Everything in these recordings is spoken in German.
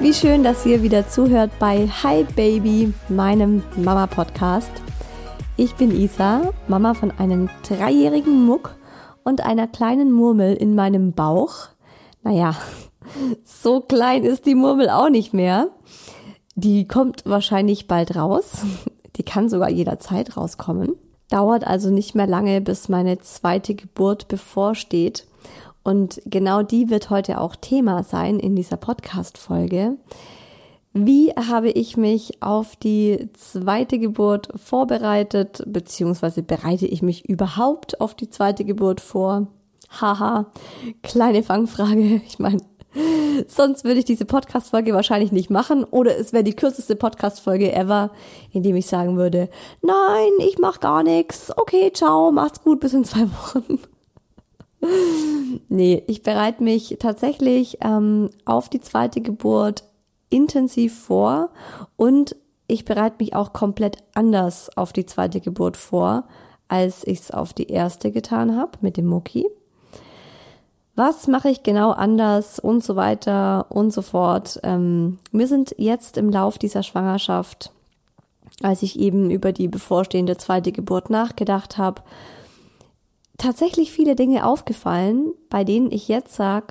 Wie schön, dass ihr wieder zuhört bei Hi Baby, meinem Mama-Podcast. Ich bin Isa, Mama von einem dreijährigen Muck und einer kleinen Murmel in meinem Bauch. Naja, so klein ist die Murmel auch nicht mehr. Die kommt wahrscheinlich bald raus. Die kann sogar jederzeit rauskommen. Dauert also nicht mehr lange, bis meine zweite Geburt bevorsteht. Und genau die wird heute auch Thema sein in dieser Podcast-Folge. Wie habe ich mich auf die zweite Geburt vorbereitet, beziehungsweise bereite ich mich überhaupt auf die zweite Geburt vor? Haha, kleine Fangfrage. Ich meine, sonst würde ich diese Podcast-Folge wahrscheinlich nicht machen oder es wäre die kürzeste Podcast-Folge ever, indem ich sagen würde, nein, ich mach gar nichts. Okay, ciao, macht's gut, bis in zwei Wochen. Nee, ich bereite mich tatsächlich ähm, auf die zweite Geburt intensiv vor und ich bereite mich auch komplett anders auf die zweite Geburt vor, als ich es auf die erste getan habe mit dem Mucki. Was mache ich genau anders und so weiter und so fort. Ähm, wir sind jetzt im Lauf dieser Schwangerschaft, als ich eben über die bevorstehende zweite Geburt nachgedacht habe, tatsächlich viele Dinge aufgefallen, bei denen ich jetzt sage,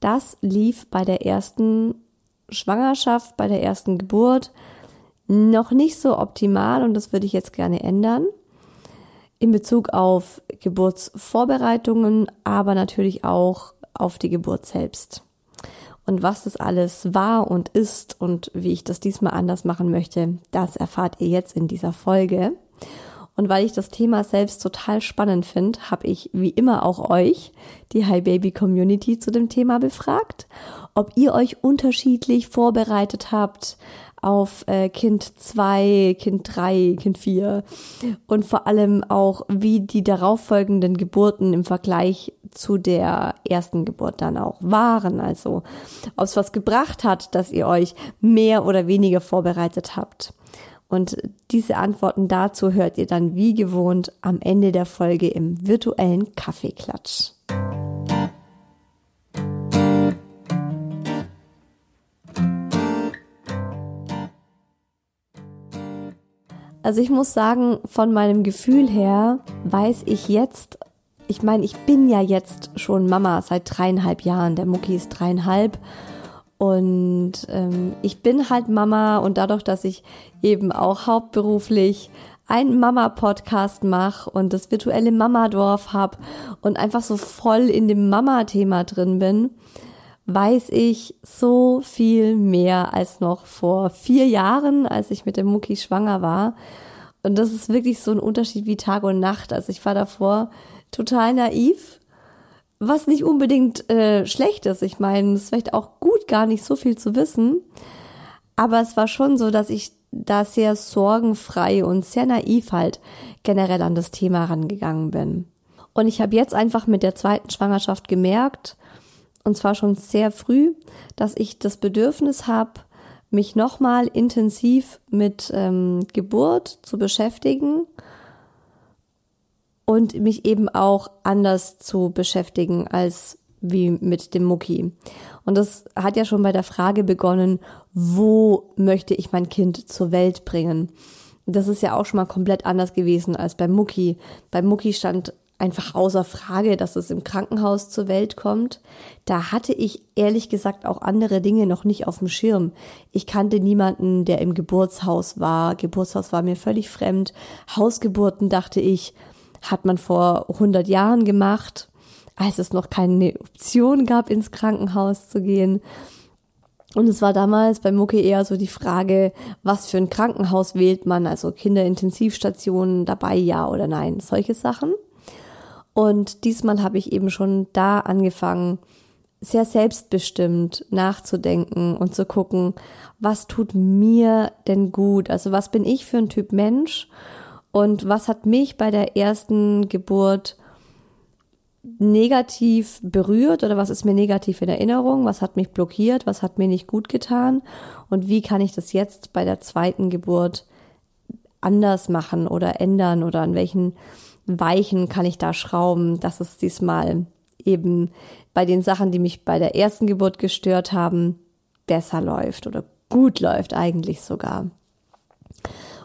das lief bei der ersten Schwangerschaft, bei der ersten Geburt noch nicht so optimal und das würde ich jetzt gerne ändern. In Bezug auf Geburtsvorbereitungen, aber natürlich auch auf die Geburt selbst. Und was das alles war und ist und wie ich das diesmal anders machen möchte, das erfahrt ihr jetzt in dieser Folge. Und weil ich das Thema selbst total spannend finde, habe ich wie immer auch euch, die Hi Baby Community, zu dem Thema befragt, ob ihr euch unterschiedlich vorbereitet habt auf äh, Kind 2, Kind 3, Kind 4 und vor allem auch, wie die darauffolgenden Geburten im Vergleich zu der ersten Geburt dann auch waren. Also ob es was gebracht hat, dass ihr euch mehr oder weniger vorbereitet habt. Und diese Antworten dazu hört ihr dann wie gewohnt am Ende der Folge im virtuellen Kaffeeklatsch. Also ich muss sagen, von meinem Gefühl her weiß ich jetzt, ich meine, ich bin ja jetzt schon Mama seit dreieinhalb Jahren, der Mucki ist dreieinhalb und ähm, ich bin halt Mama und dadurch, dass ich eben auch hauptberuflich einen Mama-Podcast mache und das virtuelle Mama-Dorf habe und einfach so voll in dem Mama-Thema drin bin, weiß ich so viel mehr als noch vor vier Jahren, als ich mit dem Mucki schwanger war. Und das ist wirklich so ein Unterschied wie Tag und Nacht. Also ich war davor total naiv, was nicht unbedingt äh, schlecht ist. Ich meine, es ist vielleicht auch gut, gar nicht so viel zu wissen. Aber es war schon so, dass ich da sehr sorgenfrei und sehr naiv halt generell an das Thema rangegangen bin. Und ich habe jetzt einfach mit der zweiten Schwangerschaft gemerkt, und zwar schon sehr früh, dass ich das Bedürfnis habe, mich nochmal intensiv mit ähm, Geburt zu beschäftigen und mich eben auch anders zu beschäftigen als wie mit dem Mucki. Und das hat ja schon bei der Frage begonnen, wo möchte ich mein Kind zur Welt bringen? Das ist ja auch schon mal komplett anders gewesen als beim Mucki. Beim Mucki stand einfach außer Frage, dass es im Krankenhaus zur Welt kommt. Da hatte ich ehrlich gesagt auch andere Dinge noch nicht auf dem Schirm. Ich kannte niemanden, der im Geburtshaus war. Geburtshaus war mir völlig fremd. Hausgeburten, dachte ich, hat man vor 100 Jahren gemacht, als es noch keine Option gab, ins Krankenhaus zu gehen. Und es war damals bei Mucke eher so die Frage, was für ein Krankenhaus wählt man, also Kinderintensivstationen dabei, ja oder nein, solche Sachen. Und diesmal habe ich eben schon da angefangen, sehr selbstbestimmt nachzudenken und zu gucken, was tut mir denn gut? Also was bin ich für ein Typ Mensch? Und was hat mich bei der ersten Geburt negativ berührt oder was ist mir negativ in Erinnerung? Was hat mich blockiert? Was hat mir nicht gut getan? Und wie kann ich das jetzt bei der zweiten Geburt anders machen oder ändern oder an welchen Weichen kann ich da schrauben, dass es diesmal eben bei den Sachen, die mich bei der ersten Geburt gestört haben, besser läuft oder gut läuft eigentlich sogar.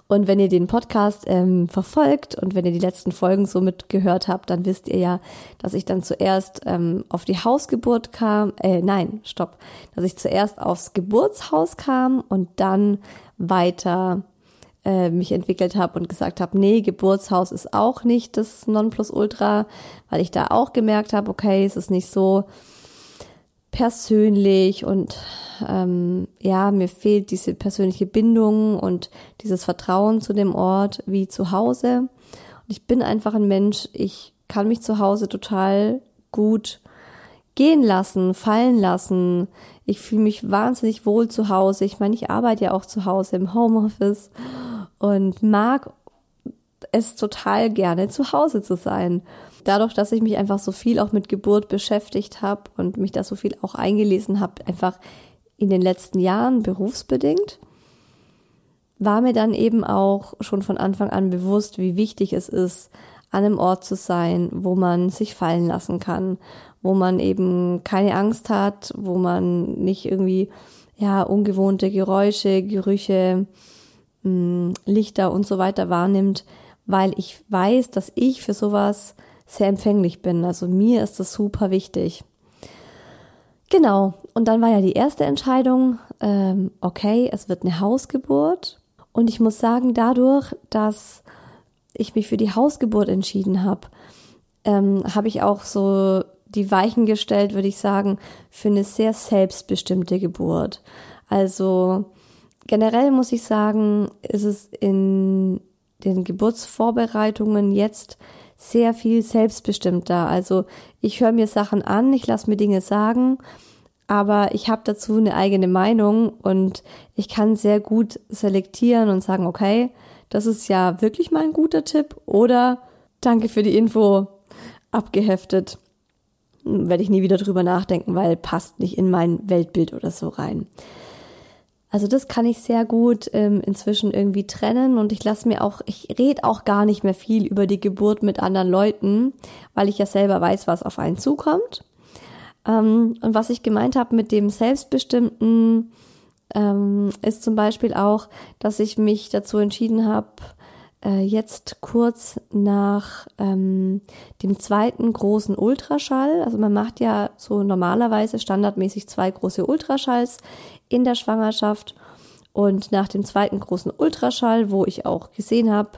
Und wenn ihr den Podcast ähm, verfolgt und wenn ihr die letzten Folgen so mitgehört habt, dann wisst ihr ja, dass ich dann zuerst ähm, auf die Hausgeburt kam, äh, nein, stopp, dass ich zuerst aufs Geburtshaus kam und dann weiter äh, mich entwickelt habe und gesagt habe, nee, Geburtshaus ist auch nicht das Nonplusultra, weil ich da auch gemerkt habe, okay, es ist nicht so persönlich und ähm, ja, mir fehlt diese persönliche Bindung und dieses Vertrauen zu dem Ort wie zu Hause. Und ich bin einfach ein Mensch, ich kann mich zu Hause total gut gehen lassen, fallen lassen. Ich fühle mich wahnsinnig wohl zu Hause. Ich meine, ich arbeite ja auch zu Hause im Homeoffice und mag es total gerne zu Hause zu sein. Dadurch, dass ich mich einfach so viel auch mit Geburt beschäftigt habe und mich da so viel auch eingelesen habe, einfach in den letzten Jahren berufsbedingt, war mir dann eben auch schon von Anfang an bewusst, wie wichtig es ist, an einem Ort zu sein, wo man sich fallen lassen kann, wo man eben keine Angst hat, wo man nicht irgendwie ja ungewohnte Geräusche, Gerüche, mh, Lichter und so weiter wahrnimmt, weil ich weiß, dass ich für sowas sehr empfänglich bin. Also mir ist das super wichtig. Genau, und dann war ja die erste Entscheidung, ähm, okay, es wird eine Hausgeburt. Und ich muss sagen, dadurch, dass ich mich für die Hausgeburt entschieden habe, ähm, habe ich auch so die Weichen gestellt, würde ich sagen, für eine sehr selbstbestimmte Geburt. Also generell muss ich sagen, ist es in den Geburtsvorbereitungen jetzt sehr viel selbstbestimmter. Also ich höre mir Sachen an, ich lasse mir Dinge sagen, aber ich habe dazu eine eigene Meinung und ich kann sehr gut selektieren und sagen, okay, das ist ja wirklich mal ein guter Tipp oder danke für die Info, abgeheftet. Werde ich nie wieder drüber nachdenken, weil passt nicht in mein Weltbild oder so rein. Also das kann ich sehr gut ähm, inzwischen irgendwie trennen und ich lasse mir auch, ich rede auch gar nicht mehr viel über die Geburt mit anderen Leuten, weil ich ja selber weiß, was auf einen zukommt. Ähm, und was ich gemeint habe mit dem Selbstbestimmten, ähm, ist zum Beispiel auch, dass ich mich dazu entschieden habe, äh, jetzt kurz nach ähm, dem zweiten großen Ultraschall, also man macht ja so normalerweise standardmäßig zwei große Ultraschalls in der Schwangerschaft und nach dem zweiten großen Ultraschall, wo ich auch gesehen habe,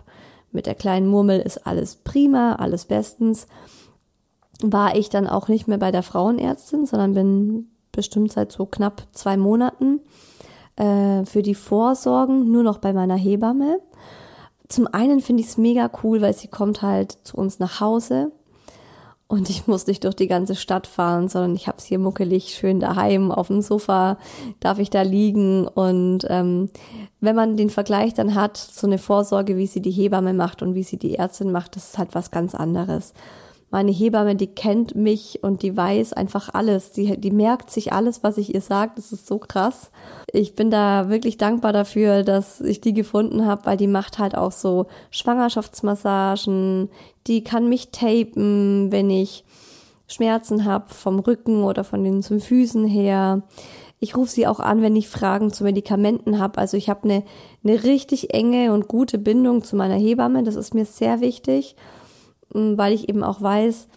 mit der kleinen Murmel ist alles prima, alles bestens, war ich dann auch nicht mehr bei der Frauenärztin, sondern bin bestimmt seit so knapp zwei Monaten äh, für die Vorsorgen nur noch bei meiner Hebamme. Zum einen finde ich es mega cool, weil sie kommt halt zu uns nach Hause und ich muss nicht durch die ganze Stadt fahren, sondern ich habe es hier muckelig schön daheim auf dem Sofa, darf ich da liegen. Und ähm, wenn man den Vergleich dann hat, so eine Vorsorge, wie sie die Hebamme macht und wie sie die Ärztin macht, das ist halt was ganz anderes meine Hebamme, die kennt mich und die weiß einfach alles. Die, die merkt sich alles, was ich ihr sage. Das ist so krass. Ich bin da wirklich dankbar dafür, dass ich die gefunden habe, weil die macht halt auch so Schwangerschaftsmassagen. Die kann mich tapen, wenn ich Schmerzen habe vom Rücken oder von den Füßen her. Ich rufe sie auch an, wenn ich Fragen zu Medikamenten habe. Also ich habe eine, eine richtig enge und gute Bindung zu meiner Hebamme. Das ist mir sehr wichtig weil ich eben auch weiß,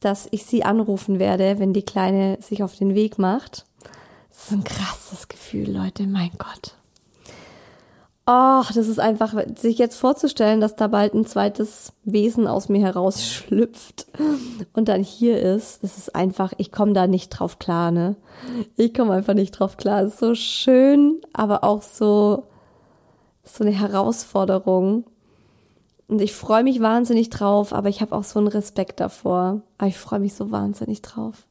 dass ich sie anrufen werde, wenn die Kleine sich auf den Weg macht. Das ist ein krasses Gefühl, Leute, mein Gott. Ach, das ist einfach, sich jetzt vorzustellen, dass da bald ein zweites Wesen aus mir herausschlüpft und dann hier ist, das ist einfach, ich komme da nicht drauf klar, ne? Ich komme einfach nicht drauf klar. Es ist so schön, aber auch so, so eine Herausforderung. Und ich freue mich wahnsinnig drauf, aber ich habe auch so einen Respekt davor. Aber ich freue mich so wahnsinnig drauf.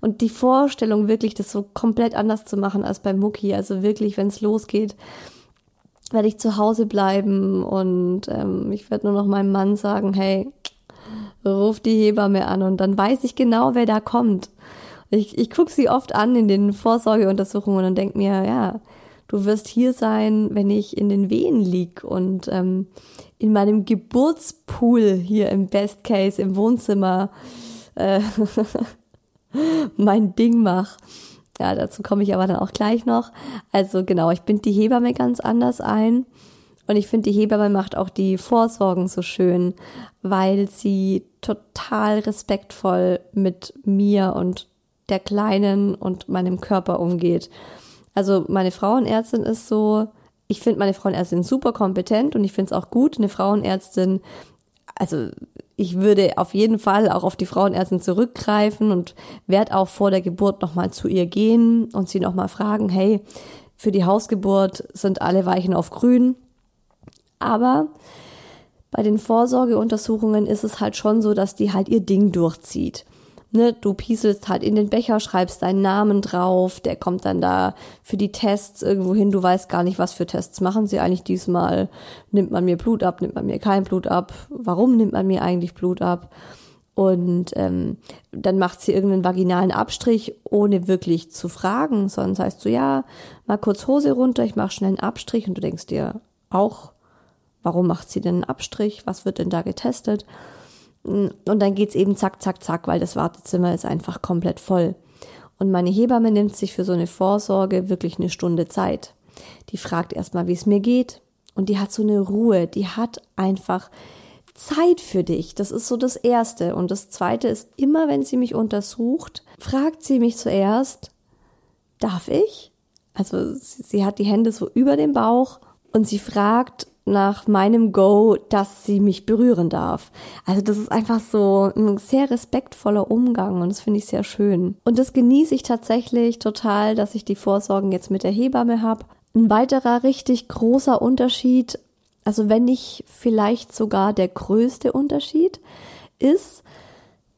Und die Vorstellung, wirklich das so komplett anders zu machen als bei Mucki, also wirklich, wenn es losgeht, werde ich zu Hause bleiben und ähm, ich werde nur noch meinem Mann sagen, hey, ruf die Hebamme an und dann weiß ich genau, wer da kommt. Ich, ich gucke sie oft an in den Vorsorgeuntersuchungen und denke mir, ja, du wirst hier sein, wenn ich in den Wehen lieg und ähm, in meinem Geburtspool hier im Best Case im Wohnzimmer äh, mein Ding mache. Ja, dazu komme ich aber dann auch gleich noch. Also genau, ich bin die Hebamme ganz anders ein. Und ich finde, die Hebamme macht auch die Vorsorgen so schön, weil sie total respektvoll mit mir und der Kleinen und meinem Körper umgeht. Also meine Frauenärztin ist so, ich finde meine Frauenärztin super kompetent und ich finde es auch gut, eine Frauenärztin, also ich würde auf jeden Fall auch auf die Frauenärztin zurückgreifen und werde auch vor der Geburt nochmal zu ihr gehen und sie nochmal fragen, hey, für die Hausgeburt sind alle Weichen auf grün. Aber bei den Vorsorgeuntersuchungen ist es halt schon so, dass die halt ihr Ding durchzieht ne, du pieselst halt in den Becher, schreibst deinen Namen drauf, der kommt dann da für die Tests irgendwo hin, du weißt gar nicht, was für Tests machen sie eigentlich diesmal. Nimmt man mir Blut ab, nimmt man mir kein Blut ab? Warum nimmt man mir eigentlich Blut ab? Und ähm, dann macht sie irgendeinen vaginalen Abstrich, ohne wirklich zu fragen, sondern heißt so, ja, mal kurz Hose runter, ich mache schnell einen Abstrich und du denkst dir auch, warum macht sie denn einen Abstrich? Was wird denn da getestet? Und dann geht's eben zack, zack, zack, weil das Wartezimmer ist einfach komplett voll. Und meine Hebamme nimmt sich für so eine Vorsorge wirklich eine Stunde Zeit. Die fragt erstmal, wie es mir geht. Und die hat so eine Ruhe. Die hat einfach Zeit für dich. Das ist so das Erste. Und das Zweite ist, immer wenn sie mich untersucht, fragt sie mich zuerst, darf ich? Also sie hat die Hände so über dem Bauch und sie fragt, nach meinem Go, dass sie mich berühren darf. Also das ist einfach so ein sehr respektvoller Umgang und das finde ich sehr schön. Und das genieße ich tatsächlich total, dass ich die Vorsorgen jetzt mit der Hebamme habe. Ein weiterer richtig großer Unterschied, also wenn nicht vielleicht sogar der größte Unterschied, ist,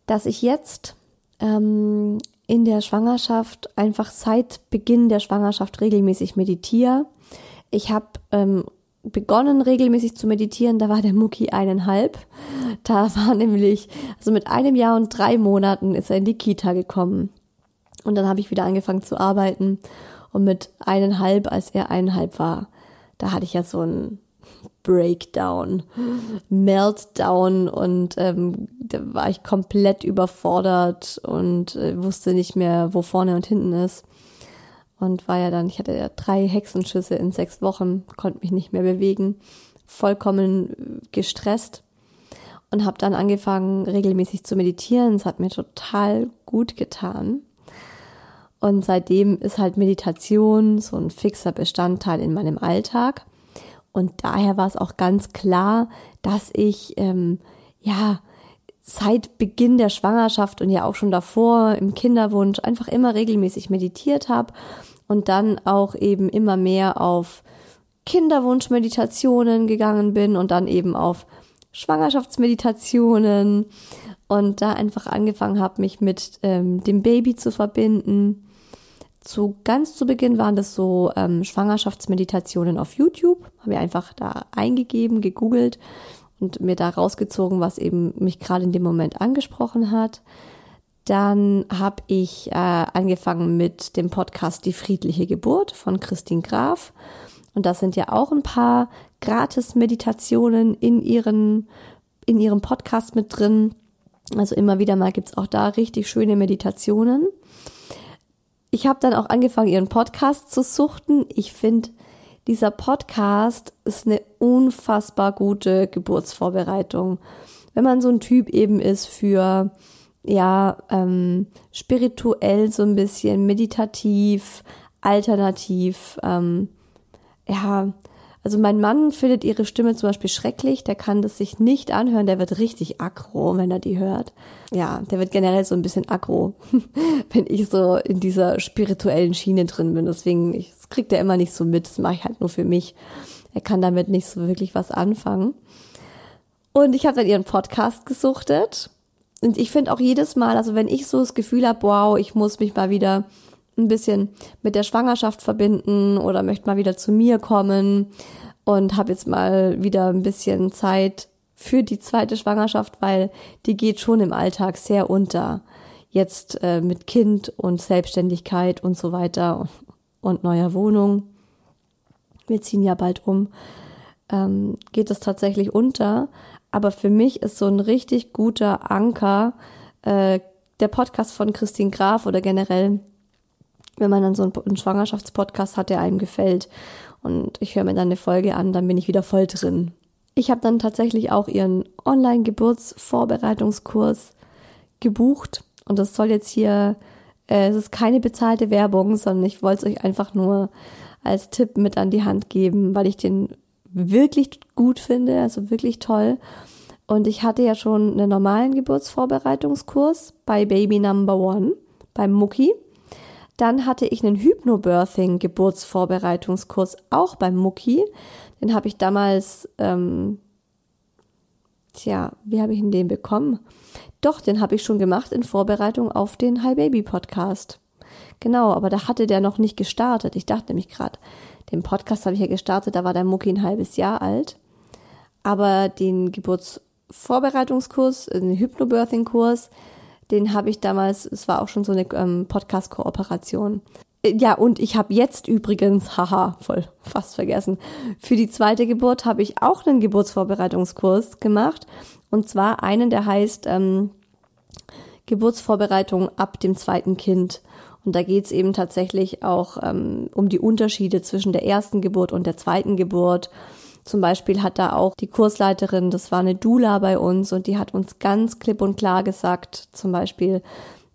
dass ich jetzt ähm, in der Schwangerschaft einfach seit Beginn der Schwangerschaft regelmäßig meditiere. Ich habe ähm, begonnen regelmäßig zu meditieren, da war der Mucki eineinhalb. Da war nämlich, also mit einem Jahr und drei Monaten ist er in die Kita gekommen. Und dann habe ich wieder angefangen zu arbeiten. Und mit eineinhalb, als er eineinhalb war, da hatte ich ja so einen Breakdown, Meltdown und ähm, da war ich komplett überfordert und äh, wusste nicht mehr, wo vorne und hinten ist und war ja dann, ich hatte ja drei Hexenschüsse in sechs Wochen, konnte mich nicht mehr bewegen, vollkommen gestresst und habe dann angefangen regelmäßig zu meditieren. Es hat mir total gut getan. Und seitdem ist halt Meditation so ein fixer Bestandteil in meinem Alltag. Und daher war es auch ganz klar, dass ich ähm, ja seit Beginn der Schwangerschaft und ja auch schon davor im Kinderwunsch einfach immer regelmäßig meditiert habe und dann auch eben immer mehr auf Kinderwunschmeditationen gegangen bin und dann eben auf Schwangerschaftsmeditationen und da einfach angefangen habe, mich mit ähm, dem Baby zu verbinden. Zu ganz zu Beginn waren das so ähm, Schwangerschaftsmeditationen auf YouTube. Habe ich einfach da eingegeben, gegoogelt und mir da rausgezogen, was eben mich gerade in dem Moment angesprochen hat. Dann habe ich äh, angefangen mit dem Podcast Die friedliche Geburt von Christine Graf. Und da sind ja auch ein paar Gratis-Meditationen in ihren, in ihrem Podcast mit drin. Also immer wieder mal gibt's auch da richtig schöne Meditationen. Ich habe dann auch angefangen, ihren Podcast zu suchten. Ich finde, dieser Podcast ist eine unfassbar gute Geburtsvorbereitung. Wenn man so ein Typ eben ist für ja ähm, spirituell so ein bisschen meditativ, alternativ, ähm, ja, also mein Mann findet ihre Stimme zum Beispiel schrecklich, der kann das sich nicht anhören, der wird richtig aggro, wenn er die hört. Ja, der wird generell so ein bisschen aggro, wenn ich so in dieser spirituellen Schiene drin bin. Deswegen, ich, das kriegt er immer nicht so mit, das mache ich halt nur für mich. Er kann damit nicht so wirklich was anfangen. Und ich habe dann ihren Podcast gesuchtet. Und ich finde auch jedes Mal, also wenn ich so das Gefühl habe, wow, ich muss mich mal wieder ein bisschen mit der Schwangerschaft verbinden oder möchte mal wieder zu mir kommen und habe jetzt mal wieder ein bisschen Zeit für die zweite Schwangerschaft, weil die geht schon im Alltag sehr unter. Jetzt äh, mit Kind und Selbstständigkeit und so weiter und, neuer Wohnung. Wir ziehen ja bald um. Ähm, geht es tatsächlich unter. Aber für mich ist so ein richtig guter Anker äh, der Podcast von Christine Graf oder generell wenn man dann so einen, Schwangerschaftspodcast hat, der einem gefällt und ich höre mir dann eine Folge an, dann bin ich wieder voll drin. Ich habe dann tatsächlich auch ihren Online-Geburtsvorbereitungskurs gebucht und das soll jetzt hier, äh, es ist keine bezahlte Werbung, sondern ich wollte es euch einfach nur als Tipp mit an die Hand geben, weil ich den wirklich gut finde, also wirklich toll. Und ich hatte ja schon einen normalen Geburtsvorbereitungskurs bei Baby Number One beim Mucki. Dann hatte ich einen Hypnobirthing-Geburtsvorbereitungskurs auch beim Mucki. Den habe ich damals, ähm, tja, wie habe ich denn den bekommen? Doch, den habe ich schon gemacht in Vorbereitung auf den Hi Baby Podcast. Genau, aber da hatte der noch nicht gestartet. Ich dachte nämlich gerade, den Podcast habe ich ja gestartet, da war der Mucki ein halbes Jahr alt. Aber den Geburtsvorbereitungskurs, den Hypnobirthing-Kurs, den habe ich damals, es war auch schon so eine ähm, Podcast-Kooperation. Äh, ja, und ich habe jetzt übrigens, haha, voll fast vergessen, für die zweite Geburt habe ich auch einen Geburtsvorbereitungskurs gemacht. Und zwar einen, der heißt ähm, Geburtsvorbereitung ab dem zweiten Kind. Und da geht's eben tatsächlich auch ähm, um die Unterschiede zwischen der ersten Geburt und der zweiten Geburt zum Beispiel hat da auch die Kursleiterin, das war eine Dula bei uns und die hat uns ganz klipp und klar gesagt, zum Beispiel,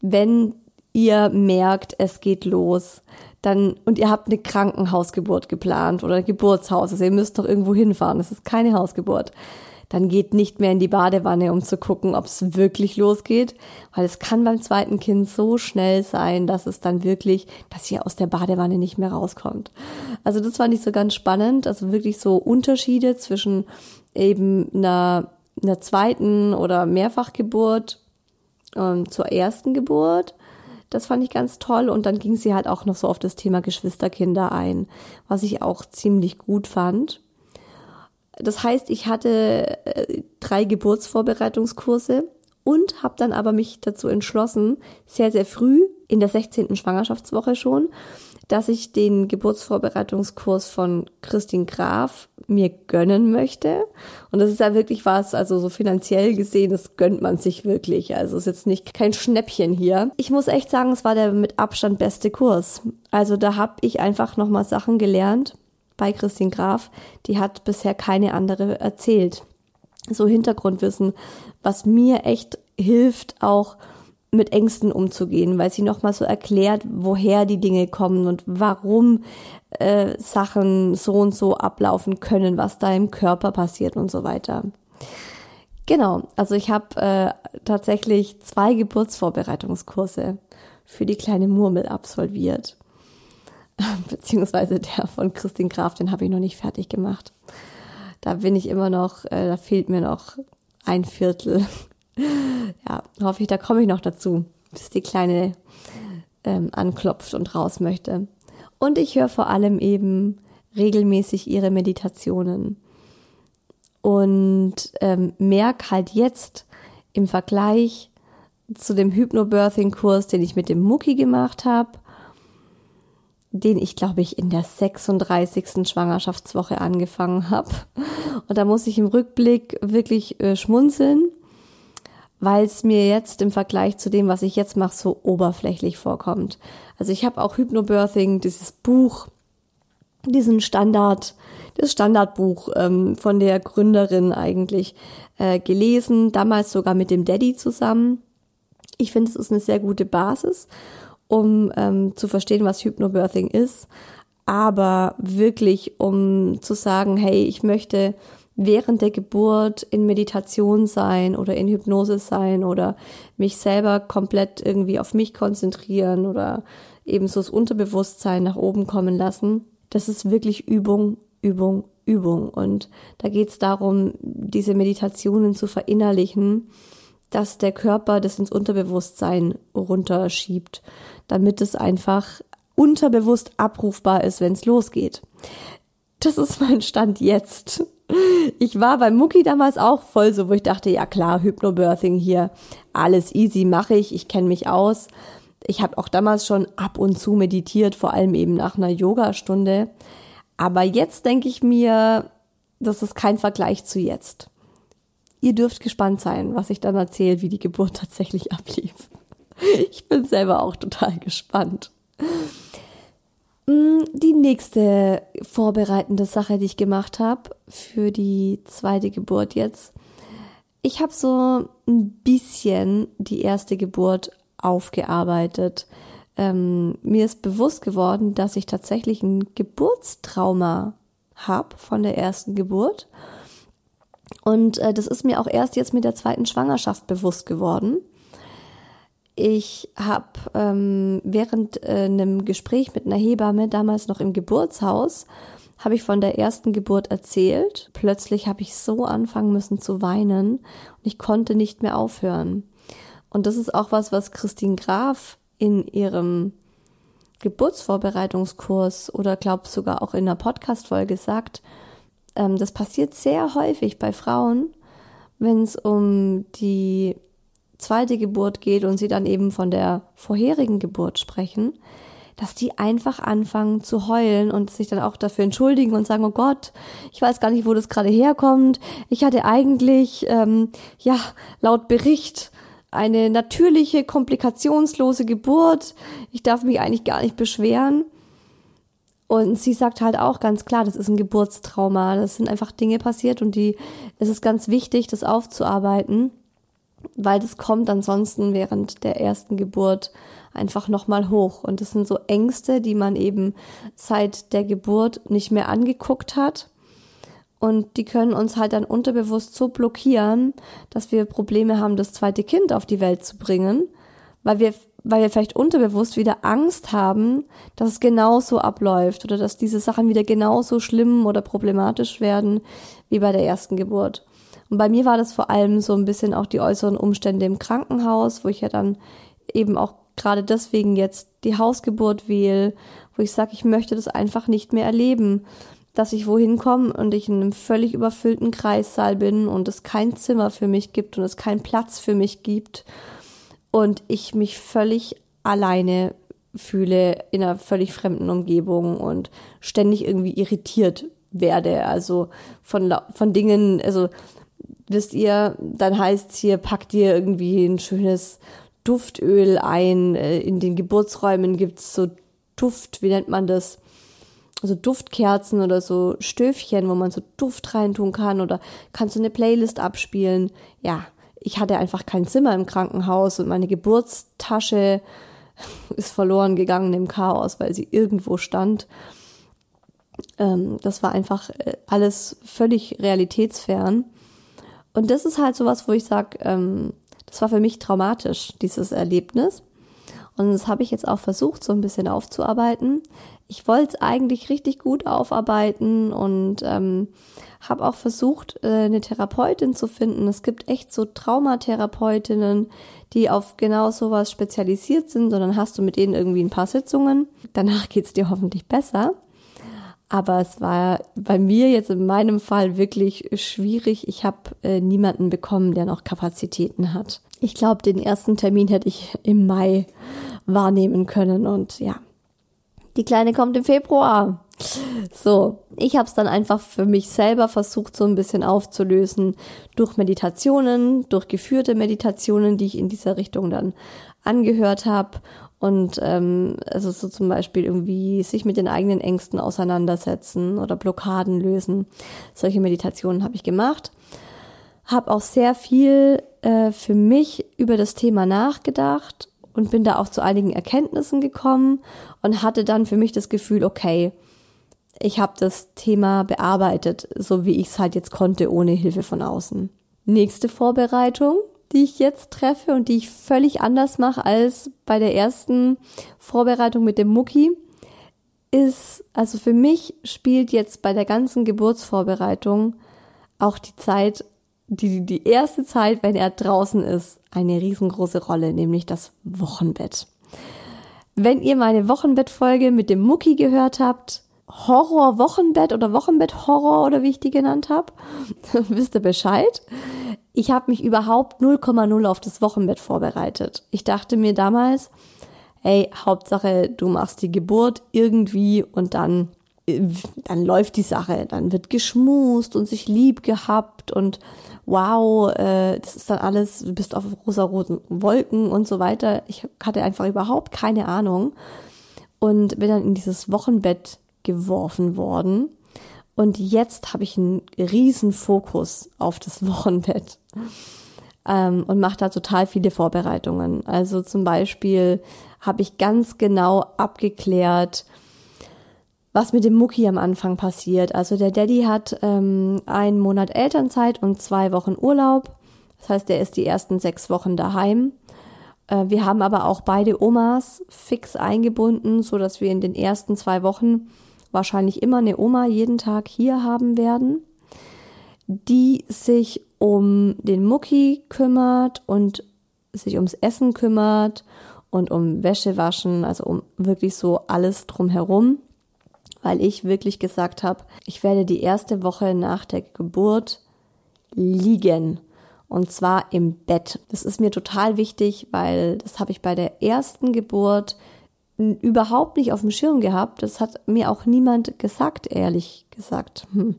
wenn ihr merkt, es geht los, dann, und ihr habt eine Krankenhausgeburt geplant oder Geburtshaus, also ihr müsst doch irgendwo hinfahren, das ist keine Hausgeburt dann geht nicht mehr in die Badewanne, um zu gucken, ob es wirklich losgeht, weil es kann beim zweiten Kind so schnell sein, dass es dann wirklich, dass ihr aus der Badewanne nicht mehr rauskommt. Also das fand ich so ganz spannend, also wirklich so Unterschiede zwischen eben einer, einer zweiten oder Mehrfachgeburt ähm, zur ersten Geburt. Das fand ich ganz toll. Und dann ging sie halt auch noch so auf das Thema Geschwisterkinder ein, was ich auch ziemlich gut fand. Das heißt, ich hatte äh, drei Geburtsvorbereitungskurse und habe dann aber mich dazu entschlossen, sehr, sehr früh in der 16. Schwangerschaftswoche schon, dass ich den Geburtsvorbereitungskurs von Christine Graf mir gönnen möchte. Und das ist ja wirklich was, also so finanziell gesehen, das gönnt man sich wirklich. Also ist jetzt nicht kein Schnäppchen hier. Ich muss echt sagen, es war der mit Abstand beste Kurs. Also da habe ich einfach nochmal Sachen gelernt, bei Christine Graf, die hat bisher keine andere erzählt. So Hintergrundwissen, was mir echt hilft, auch mit Ängsten umzugehen, weil sie nochmal so erklärt, woher die Dinge kommen und warum äh, Sachen so und so ablaufen können, was da im Körper passiert und so weiter. Genau, also ich habe äh, tatsächlich zwei Geburtsvorbereitungskurse für die kleine Murmel absolviert. Beziehungsweise der von Christine Graf, den habe ich noch nicht fertig gemacht. Da bin ich immer noch, äh, da fehlt mir noch ein Viertel ja, hoffe ich, da komme ich noch dazu, bis die Kleine ähm, anklopft und raus möchte. Und ich höre vor allem eben regelmäßig ihre Meditationen und ähm, merke halt jetzt im Vergleich zu dem Hypnobirthing-Kurs, den ich mit dem Mucki gemacht habe, den ich, glaube ich, in der 36. Schwangerschaftswoche angefangen habe. Und da muss ich im Rückblick wirklich äh, schmunzeln, weil es mir jetzt im Vergleich zu dem, was ich jetzt mache, so oberflächlich vorkommt. Also ich habe auch Hypnobirthing, dieses Buch, diesen Standard, das Standardbuch ähm, von der Gründerin eigentlich äh, gelesen, damals sogar mit dem Daddy zusammen. Ich finde, es ist eine sehr gute Basis, um ähm, zu verstehen, was Hypnobirthing ist, aber wirklich, um zu sagen, hey, ich möchte während der Geburt in Meditation sein oder in Hypnose sein oder mich selber komplett irgendwie auf mich konzentrieren oder eben so das Unterbewusstsein nach oben kommen lassen. Das ist wirklich Übung, Übung, Übung. Und da geht es darum, diese Meditationen zu verinnerlichen, dass der Körper das ins Unterbewusstsein runterschiebt, damit es einfach unterbewusst abrufbar ist, wenn es losgeht. Das ist mein Stand jetzt. Ich war beim Mucki damals auch voll so, wo ich dachte, ja klar, Hypnobirthing hier, alles easy mache ich, ich kenne mich aus. Ich habe auch damals schon ab und zu meditiert, vor allem eben nach einer Yogastunde. Aber jetzt denke ich mir, das ist kein Vergleich zu jetzt. Ihr dürft gespannt sein, was ich dann erzähle, wie die Geburt tatsächlich ablief. Ich bin selber auch total gespannt. Mm, die nächste vorbereitende Sache, die ich gemacht habe für die zweite Geburt jetzt. Ich habe so ein bisschen die erste Geburt aufgearbeitet. Ähm, mir ist bewusst geworden, dass ich tatsächlich ein Geburtstrauma habe von der ersten Geburt. Und äh, das ist mir auch erst jetzt mit der zweiten Schwangerschaft bewusst geworden. Ich habe ähm, während äh, einem Gespräch mit einer Hebamme, damals noch im Geburtshaus, habe ich von der ersten Geburt erzählt. Plötzlich habe ich so anfangen müssen zu weinen und ich konnte nicht mehr aufhören. Und das ist auch was, was Christine Graf in ihrem Geburtsvorbereitungskurs oder glaub sogar auch in einer Podcast-Folge sagt. Ähm, das passiert sehr häufig bei Frauen, wenn es um die zweite Geburt geht und sie dann eben von der vorherigen Geburt sprechen, dass die einfach anfangen zu heulen und sich dann auch dafür entschuldigen und sagen, oh Gott, ich weiß gar nicht, wo das gerade herkommt. Ich hatte eigentlich, ähm, ja, laut Bericht eine natürliche, komplikationslose Geburt. Ich darf mich eigentlich gar nicht beschweren. Und sie sagt halt auch ganz klar, das ist ein Geburtstrauma. Das sind einfach Dinge passiert und die, es ist ganz wichtig, das aufzuarbeiten weil das kommt ansonsten während der ersten Geburt einfach nochmal hoch. Und das sind so Ängste, die man eben seit der Geburt nicht mehr angeguckt hat. Und die können uns halt dann unterbewusst so blockieren, dass wir Probleme haben, das zweite Kind auf die Welt zu bringen, weil wir, weil wir vielleicht unterbewusst wieder Angst haben, dass es genauso abläuft oder dass diese Sachen wieder genauso schlimm oder problematisch werden wie bei der ersten Geburt. Und bei mir war das vor allem so ein bisschen auch die äußeren Umstände im Krankenhaus, wo ich ja dann eben auch gerade deswegen jetzt die Hausgeburt wähle, wo ich sage, ich möchte das einfach nicht mehr erleben, dass ich wohin komme und ich in einem völlig überfüllten Kreissaal bin und es kein Zimmer für mich gibt und es keinen Platz für mich gibt und ich mich völlig alleine fühle in einer völlig fremden Umgebung und ständig irgendwie irritiert werde, also von, von Dingen, also wisst ihr, dann heißt hier, packt ihr irgendwie ein schönes Duftöl ein. Äh, in den Geburtsräumen gibt's so Duft, wie nennt man das? Also Duftkerzen oder so Stöfchen, wo man so Duft reintun kann oder kannst du eine Playlist abspielen. Ja, ich hatte einfach kein Zimmer im Krankenhaus und meine Geburtstasche ist verloren gegangen im Chaos, weil sie irgendwo stand. Ähm, das war einfach äh, alles völlig realitätsfern. Und das ist halt sowas, wo ich sage, ähm, das war für mich traumatisch, dieses Erlebnis. Und das habe ich jetzt auch versucht, so ein bisschen aufzuarbeiten. Ich wollte es eigentlich richtig gut aufarbeiten und ähm, habe auch versucht, äh, eine Therapeutin zu finden. Es gibt echt so Traumatherapeutinnen, die auf genau sowas spezialisiert sind. Und dann hast du mit denen irgendwie ein paar Sitzungen. Danach geht's dir hoffentlich besser. Aber es war bei mir jetzt in meinem Fall wirklich schwierig. Ich habe äh, niemanden bekommen, der noch Kapazitäten hat. Ich glaube, den ersten Termin hätte ich im Mai wahrnehmen können. Und ja, die Kleine kommt im Februar. So, ich habe es dann einfach für mich selber versucht, so ein bisschen aufzulösen durch Meditationen, durch geführte Meditationen, die ich in dieser Richtung dann angehört habe. Und ähm, also so zum Beispiel irgendwie sich mit den eigenen Ängsten auseinandersetzen oder Blockaden lösen. Solche Meditationen habe ich gemacht. Habe auch sehr viel äh, für mich über das Thema nachgedacht und bin da auch zu einigen Erkenntnissen gekommen und hatte dann für mich das Gefühl, okay, ich habe das Thema bearbeitet, so wie ich es halt jetzt konnte, ohne Hilfe von außen. Nächste Vorbereitung, die ich jetzt treffe und die ich völlig anders mache als bei der ersten Vorbereitung mit dem Mucki, ist, also für mich spielt jetzt bei der ganzen Geburtsvorbereitung auch die Zeit, die, die erste Zeit, wenn er draußen ist, eine riesengroße Rolle, nämlich das Wochenbett. Wenn ihr meine Wochenbettfolge mit dem Mucki gehört habt, Horror-Wochenbett oder Wochenbett-Horror oder wie ich die genannt habe, wisst ihr Bescheid. Ich habe mich überhaupt 0,0 auf das Wochenbett vorbereitet. Ich dachte mir damals, hey, Hauptsache, du machst die Geburt irgendwie und dann, dann läuft die Sache. Dann wird geschmust und sich lieb gehabt und wow, äh, das ist dann alles, du bist auf rosa-roten Wolken und so weiter. Ich hatte einfach überhaupt keine Ahnung und bin dann in dieses Wochenbett geworfen worden. Und jetzt habe ich einen riesen Fokus auf das Wochenbett ähm, und mache da total viele Vorbereitungen. Also zum Beispiel habe ich ganz genau abgeklärt, was mit dem Mucki am Anfang passiert. Also der Daddy hat ähm, einen Monat Elternzeit und zwei Wochen Urlaub. Das heißt, er ist die ersten sechs Wochen daheim. Äh, wir haben aber auch beide Omas fix eingebunden, so dass wir in den ersten zwei Wochen wahrscheinlich immer eine Oma jeden Tag hier haben werden, die sich um den Mucki kümmert und sich ums Essen kümmert und um Wäsche waschen, also um wirklich so alles drumherum, weil ich wirklich gesagt habe, ich werde die erste Woche nach der Geburt liegen und zwar im Bett. Das ist mir total wichtig, weil das habe ich bei der ersten Geburt überhaupt nicht auf dem Schirm gehabt. Das hat mir auch niemand gesagt, ehrlich gesagt, hm,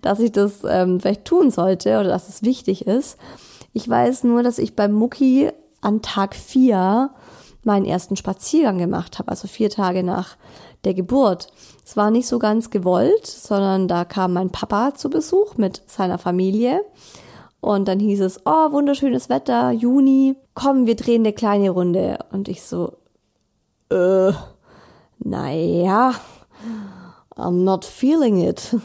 dass ich das ähm, vielleicht tun sollte oder dass es wichtig ist. Ich weiß nur, dass ich beim Mucki an Tag vier meinen ersten Spaziergang gemacht habe, also vier Tage nach der Geburt. Es war nicht so ganz gewollt, sondern da kam mein Papa zu Besuch mit seiner Familie. Und dann hieß es, oh, wunderschönes Wetter, Juni, komm, wir drehen eine kleine Runde. Und ich so, äh, naja, I'm not feeling it.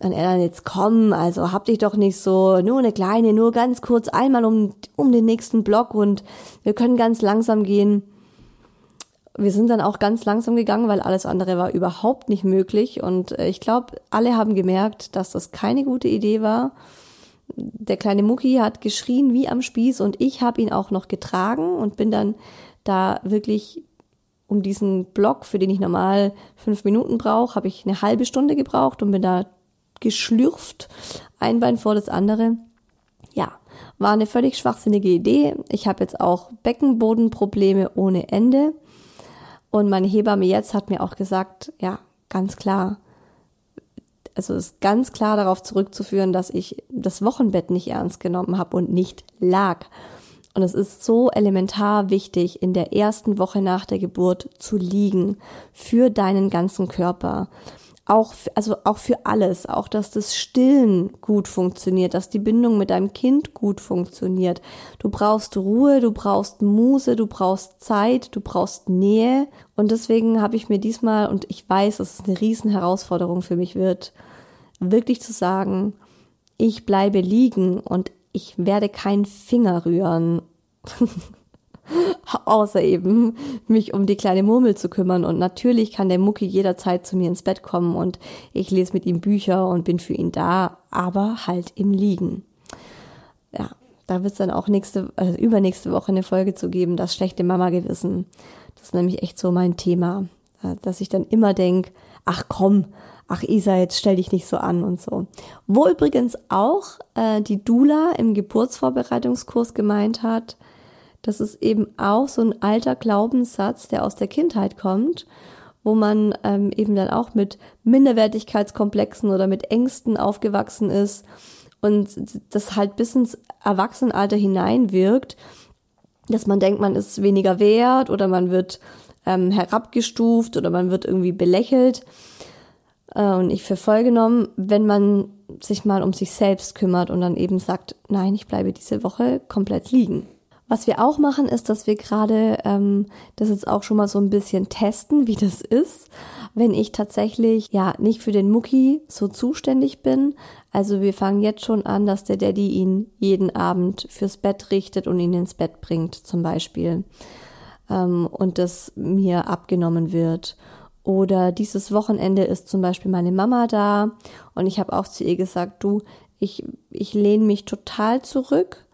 Und er dann jetzt komm, also hab dich doch nicht so, nur eine kleine, nur ganz kurz einmal um, um den nächsten Block und wir können ganz langsam gehen. Wir sind dann auch ganz langsam gegangen, weil alles andere war überhaupt nicht möglich und äh, ich glaube, alle haben gemerkt, dass das keine gute Idee war. Der kleine Mucki hat geschrien wie am Spieß und ich habe ihn auch noch getragen und bin dann da wirklich um diesen Block, für den ich normal fünf Minuten brauche, habe ich eine halbe Stunde gebraucht und bin da geschlürft, ein Bein vor das andere. Ja, war eine völlig schwachsinnige Idee. Ich habe jetzt auch Beckenbodenprobleme ohne Ende. Und meine Hebamme jetzt hat mir auch gesagt, ja, ganz klar, also ist ganz klar darauf zurückzuführen, dass ich das Wochenbett nicht ernst genommen habe und nicht lag. Und es ist so elementar wichtig, in der ersten Woche nach der Geburt zu liegen für deinen ganzen Körper. auch, also auch für alles, auch dass das Stillen gut funktioniert, dass die Bindung mit deinem Kind gut funktioniert. Du brauchst Ruhe, du brauchst Muße, du brauchst Zeit, du brauchst Nähe. Und deswegen habe ich mir diesmal, und ich weiß, dass es eine riesen Herausforderung für mich wird, wirklich zu sagen, ich bleibe liegen und ich werde keinen Finger rühren. außer eben mich um die kleine Murmel zu kümmern. Und natürlich kann der Mucki jederzeit zu mir ins Bett kommen und ich lese mit ihm Bücher und bin für ihn da, aber halt im Liegen. Ja, da wird es dann auch nächste, also übernächste Woche eine Folge zu geben, das schlechte Mama-Gewissen. Das ist nämlich echt so mein Thema, dass ich dann immer denk, ach komm, ach Isa, jetzt stell dich nicht so an und so. Wo übrigens auch äh, die Dula im Geburtsvorbereitungskurs gemeint hat, das ist eben auch so ein alter Glaubenssatz, der aus der Kindheit kommt, wo man ähm, eben dann auch mit Minderwertigkeitskomplexen oder mit Ängsten aufgewachsen ist und das halt bis ins Erwachsenenalter hineinwirkt, dass man denkt, man ist weniger wert oder man wird ähm, herabgestuft oder man wird irgendwie belächelt. Äh, und ich für voll genommen, wenn man sich mal um sich selbst kümmert und dann eben sagt, nein, ich bleibe diese Woche komplett liegen. Was wir auch machen, ist, dass wir gerade ähm, das jetzt auch schon mal so ein bisschen testen, wie das ist, wenn ich tatsächlich ja nicht für den Mucki so zuständig bin. Also wir fangen jetzt schon an, dass der Daddy ihn jeden Abend fürs Bett richtet und ihn ins Bett bringt, zum Beispiel. Ähm, und das mir abgenommen wird. Oder dieses Wochenende ist zum Beispiel meine Mama da und ich habe auch zu ihr gesagt, du, ich, ich lehne mich total zurück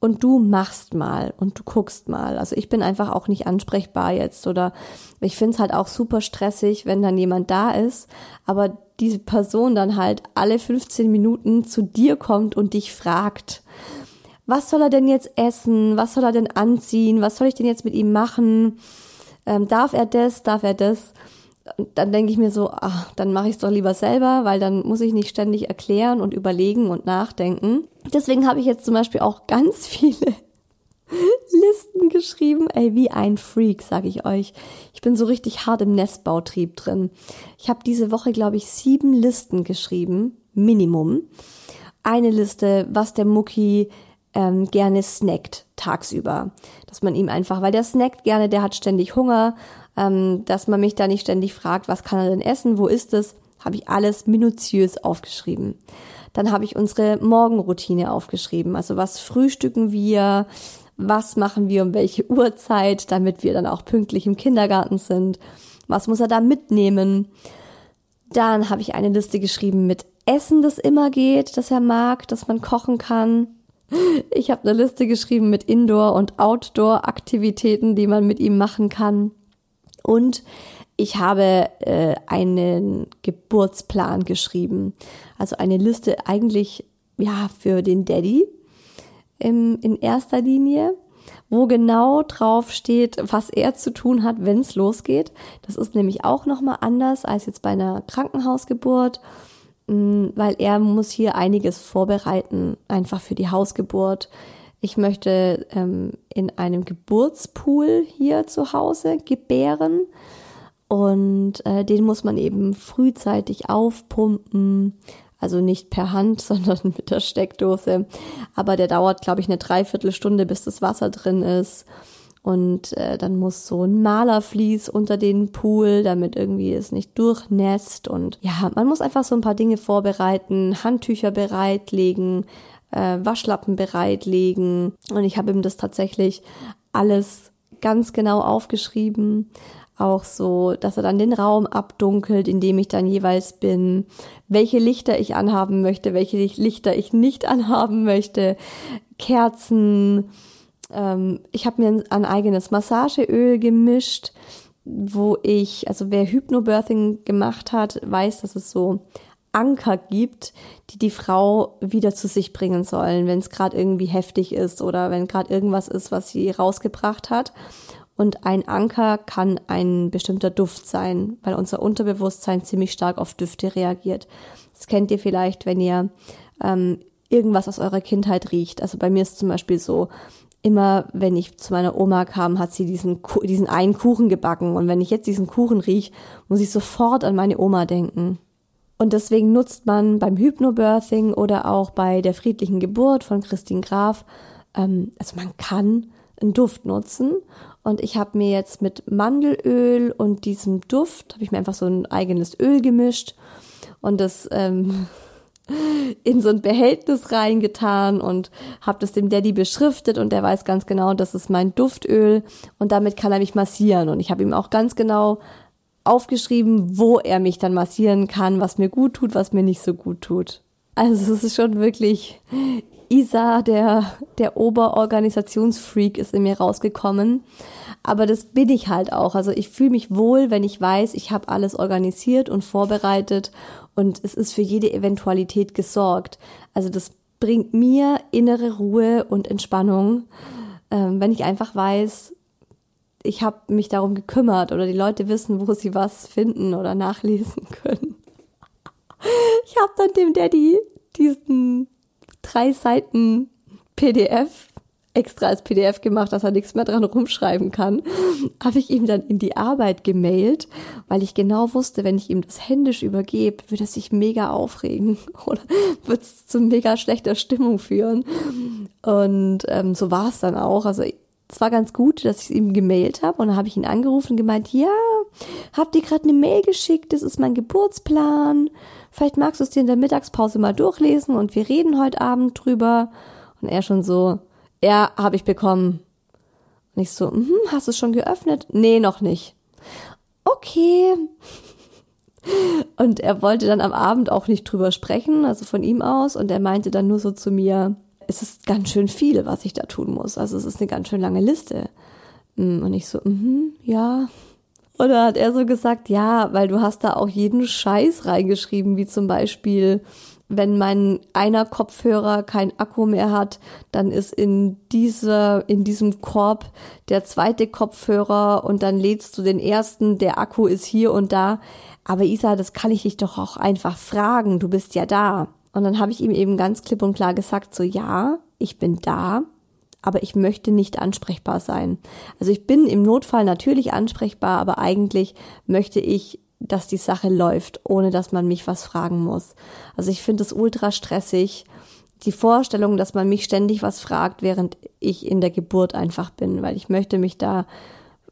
und du machst mal und du guckst mal. Also ich bin einfach auch nicht ansprechbar jetzt oder ich finde es halt auch super stressig, wenn dann jemand da ist, aber diese Person dann halt alle 15 Minuten zu dir kommt und dich fragt, was soll er denn jetzt essen? Was soll er denn anziehen? Was soll ich denn jetzt mit ihm machen? Ähm, darf er das? Darf er das? Dann denke ich mir so, ach, dann mache ich es doch lieber selber, weil dann muss ich nicht ständig erklären und überlegen und nachdenken. Deswegen habe ich jetzt zum Beispiel auch ganz viele Listen geschrieben. Ey, wie ein Freak, sage ich euch. Ich bin so richtig hart im Nestbautrieb drin. Ich habe diese Woche, glaube ich, sieben Listen geschrieben, Minimum. Eine Liste, was der Mucki ähm, gerne snackt tagsüber. Dass man ihm einfach, weil der snackt gerne, der hat ständig Hunger, ähm, dass man mich da nicht ständig fragt, was kann er denn essen, wo ist es, habe ich alles minutiös aufgeschrieben. Dann habe ich unsere Morgenroutine aufgeschrieben, also was frühstücken wir, was machen wir um welche Uhrzeit, damit wir dann auch pünktlich im Kindergarten sind, was muss er da mitnehmen. Dann habe ich eine Liste geschrieben mit Essen, das immer geht, das er mag, dass man kochen kann. Ich habe eine Liste geschrieben mit Indoor- und Outdoor-Aktivitäten, die man mit ihm machen kann. Und ich habe äh, einen Geburtsplan geschrieben. Also eine Liste eigentlich ja für den Daddy im, in erster Linie, wo genau drauf steht, was er zu tun hat, wenn es losgeht. Das ist nämlich auch nochmal anders als jetzt bei einer Krankenhausgeburt, mh, mm, weil er muss hier einiges vorbereiten, einfach für die Hausgeburt. Ich möchte ähm, in einem Geburtspool hier zu Hause gebären. Und äh, den muss man eben frühzeitig aufpumpen. Also nicht per Hand, sondern mit der Steckdose. Aber der dauert, glaube ich, eine Dreiviertelstunde, bis das Wasser drin ist. Und äh, dann muss so ein Malerflies unter den Pool, damit irgendwie es nicht durchnässt. Und ja, man muss einfach so ein paar Dinge vorbereiten, Handtücher bereitlegen, äh, Waschlappen bereitlegen. Und ich habe ihm das tatsächlich alles ganz genau aufgeschrieben. Auch so, dass er dann den Raum abdunkelt, in dem ich dann jeweils bin, welche Lichter ich anhaben möchte, welche Lichter ich nicht anhaben möchte, Kerzen. Ähm, ich habe mir ein eigenes Massageöl gemischt, wo ich, also wer Hypnobirthing gemacht hat, weiß, dass es so Anker gibt, die die Frau wieder zu sich bringen sollen, wenn es gerade irgendwie heftig ist oder wenn gerade irgendwas ist, was sie rausgebracht hat. Und ein Anker kann ein bestimmter Duft sein, weil unser Unterbewusstsein ziemlich stark auf Düfte reagiert. Das kennt ihr vielleicht, wenn ihr ähm, irgendwas aus eurer Kindheit riecht. Also bei mir ist zum Beispiel so, immer wenn ich zu meiner Oma kam, hat sie diesen, diesen einen Kuchen gebacken. Und wenn ich jetzt diesen Kuchen riech, muss ich sofort an meine Oma denken. Und deswegen nutzt man beim Hypnobirthing oder auch bei der friedlichen Geburt von Christine Graf, ähm, also man kann einen Duft nutzen. Und ich habe mir jetzt mit Mandelöl und diesem Duft, habe ich mir einfach so ein eigenes Öl gemischt und das ähm, in so ein Behältnis reingetan und habe das dem Daddy beschriftet und der weiß ganz genau, das ist mein Duftöl und damit kann er mich massieren und ich habe ihm auch ganz genau aufgeschrieben, wo er mich dann massieren kann, was mir gut tut, was mir nicht so gut tut. Also es ist schon wirklich Isa, der, der Oberorganisationsfreak ist in mir rausgekommen. Aber das bin ich halt auch. Also ich fühle mich wohl, wenn ich weiß, ich habe alles organisiert und vorbereitet und es ist für jede Eventualität gesorgt. Also das bringt mir innere Ruhe und Entspannung, ähm, wenn ich einfach weiß, ich habe mich darum gekümmert oder die Leute wissen, wo sie was finden oder nachlesen können. Ich habe dann dem Daddy diesen drei Seiten PDF extra als PDF gemacht, dass er nichts mehr dran rumschreiben kann, habe ich ihm dann in die Arbeit gemailt, weil ich genau wusste, wenn ich ihm das händisch übergebe, würde er sich mega aufregen oder wird es zu mega schlechter Stimmung führen. Und ähm, so war es dann auch. Also es war ganz gut, dass ich ihm gemailt habe und dann habe ich ihn angerufen und gemeint, ja, habt ihr gerade eine Mail geschickt, das ist mein Geburtsplan. Vielleicht magst du es dir in der Mittagspause mal durchlesen und wir reden heute Abend drüber. Und er schon so, ja, habe ich bekommen. Und ich so, mhm, hast du es schon geöffnet? Nee, noch nicht. Okay. Und er wollte dann am Abend auch nicht drüber sprechen, also von ihm aus. Und er meinte dann nur so zu mir, es ist ganz schön viel, was ich da tun muss. Also es ist eine ganz schön lange Liste. Mm, und ich so, mhm, ja. Und dann hat er so gesagt, ja, weil du hast da auch jeden Scheiß reingeschrieben, wie zum Beispiel, wenn mein einer Kopfhörer kein Akku mehr hat, dann ist in dieser, in diesem Korb der zweite Kopfhörer und dann lädst du den ersten, der Akku ist hier und da. Aber Isa, das kann ich dich doch auch einfach fragen, du bist ja da. Und dann habe ich ihm eben ganz klipp und klar gesagt, so ja, ich bin da, aber ich möchte nicht ansprechbar sein. Also ich bin im Notfall natürlich ansprechbar, aber eigentlich möchte ich dass die Sache läuft, ohne dass man mich was fragen muss. Also ich finde es ultra stressig, die Vorstellung, dass man mich ständig was fragt, während ich in der Geburt einfach bin, weil ich möchte mich da